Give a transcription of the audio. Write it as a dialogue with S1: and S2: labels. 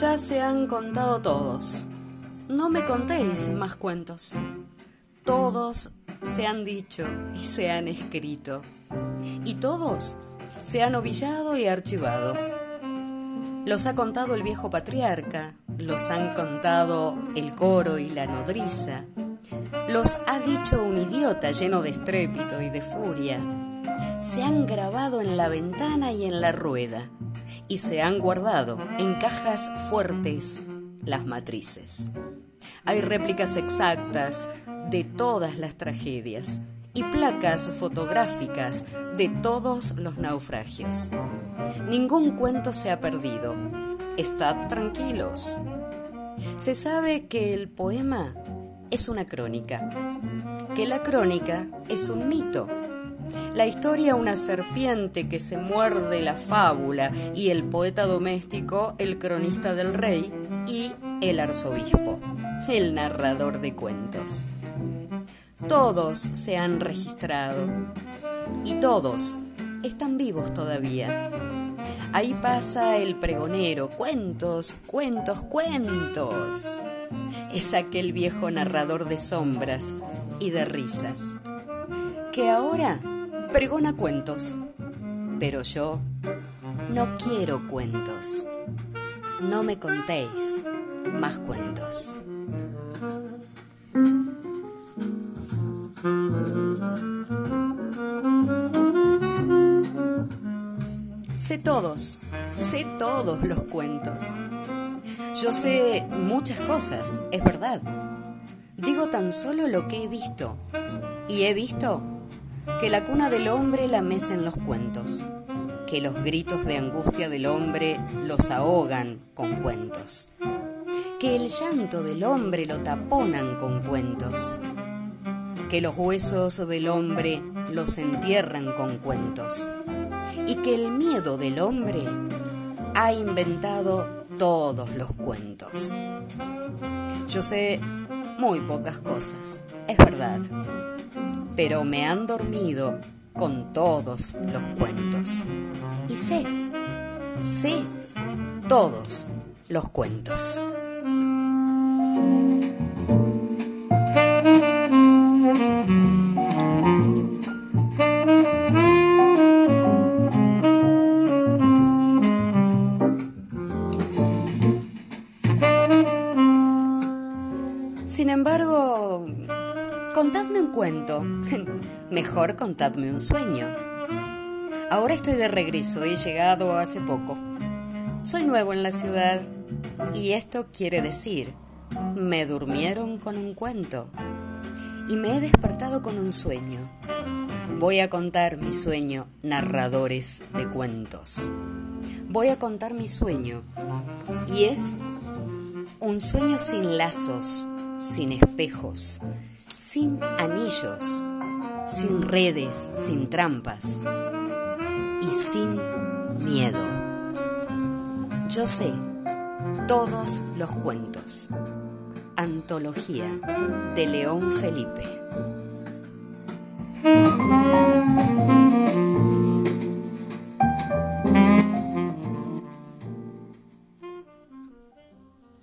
S1: Ya se han contado todos. No me contéis más cuentos. Todos se han dicho y se han escrito. Y todos se han ovillado y archivado. Los ha contado el viejo patriarca, los han contado el coro y la nodriza, los ha dicho un idiota lleno de estrépito y de furia. Se han grabado en la ventana y en la rueda y se han guardado en cajas fuertes las matrices. Hay réplicas exactas de todas las tragedias y placas fotográficas de todos los naufragios. Ningún cuento se ha perdido. Estad tranquilos. Se sabe que el poema es una crónica, que la crónica es un mito la historia una serpiente que se muerde la fábula y el poeta doméstico el cronista del rey y el arzobispo, el narrador de cuentos. Todos se han registrado y todos están vivos todavía. Ahí pasa el pregonero, cuentos, cuentos, cuentos. Es aquel viejo narrador de sombras y de risas, que ahora pregona cuentos, pero yo no quiero cuentos. No me contéis más cuentos. Sé todos, sé todos los cuentos. Yo sé muchas cosas, es verdad. Digo tan solo lo que he visto. Y he visto que la cuna del hombre la mecen los cuentos, que los gritos de angustia del hombre los ahogan con cuentos, que el llanto del hombre lo taponan con cuentos, que los huesos del hombre los entierran con cuentos, y que el miedo del hombre ha inventado todos los cuentos. Yo sé muy pocas cosas, es verdad pero me han dormido con todos los cuentos. Y sé, sé todos los cuentos. Sin embargo, Contadme un cuento. Mejor contadme un sueño. Ahora estoy de regreso, he llegado hace poco. Soy nuevo en la ciudad y esto quiere decir, me durmieron con un cuento y me he despertado con un sueño. Voy a contar mi sueño, narradores de cuentos. Voy a contar mi sueño y es un sueño sin lazos, sin espejos, sin anillos, sin redes, sin trampas y sin miedo. Yo sé todos los cuentos. Antología de León Felipe.